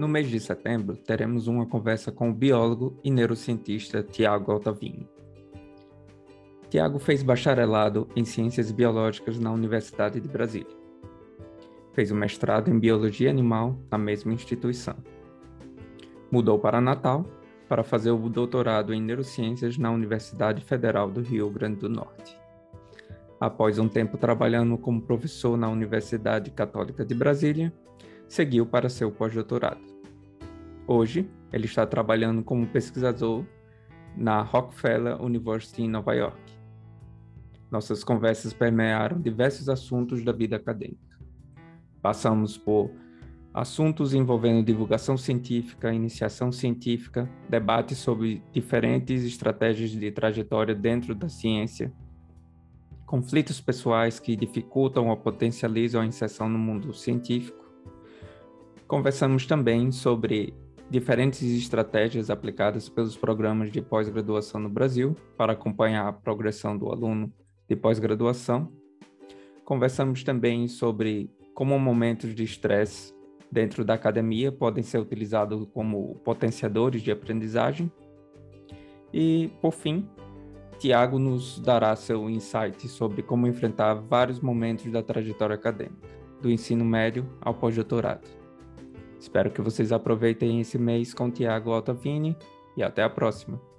No mês de setembro, teremos uma conversa com o biólogo e neurocientista Tiago Altavini. Tiago fez bacharelado em Ciências Biológicas na Universidade de Brasília. Fez o mestrado em Biologia Animal na mesma instituição. Mudou para Natal para fazer o doutorado em Neurociências na Universidade Federal do Rio Grande do Norte. Após um tempo trabalhando como professor na Universidade Católica de Brasília, seguiu para seu pós-doutorado. Hoje, ele está trabalhando como pesquisador na Rockefeller University em Nova York. Nossas conversas permearam diversos assuntos da vida acadêmica. Passamos por assuntos envolvendo divulgação científica, iniciação científica, debates sobre diferentes estratégias de trajetória dentro da ciência, conflitos pessoais que dificultam ou potencializam a inserção no mundo científico. Conversamos também sobre diferentes estratégias aplicadas pelos programas de pós-graduação no Brasil para acompanhar a progressão do aluno de pós-graduação. Conversamos também sobre como momentos de estresse dentro da academia podem ser utilizados como potenciadores de aprendizagem. E, por fim, Tiago nos dará seu insight sobre como enfrentar vários momentos da trajetória acadêmica, do ensino médio ao pós-doutorado. Espero que vocês aproveitem esse mês com Tiago Altavini e até a próxima!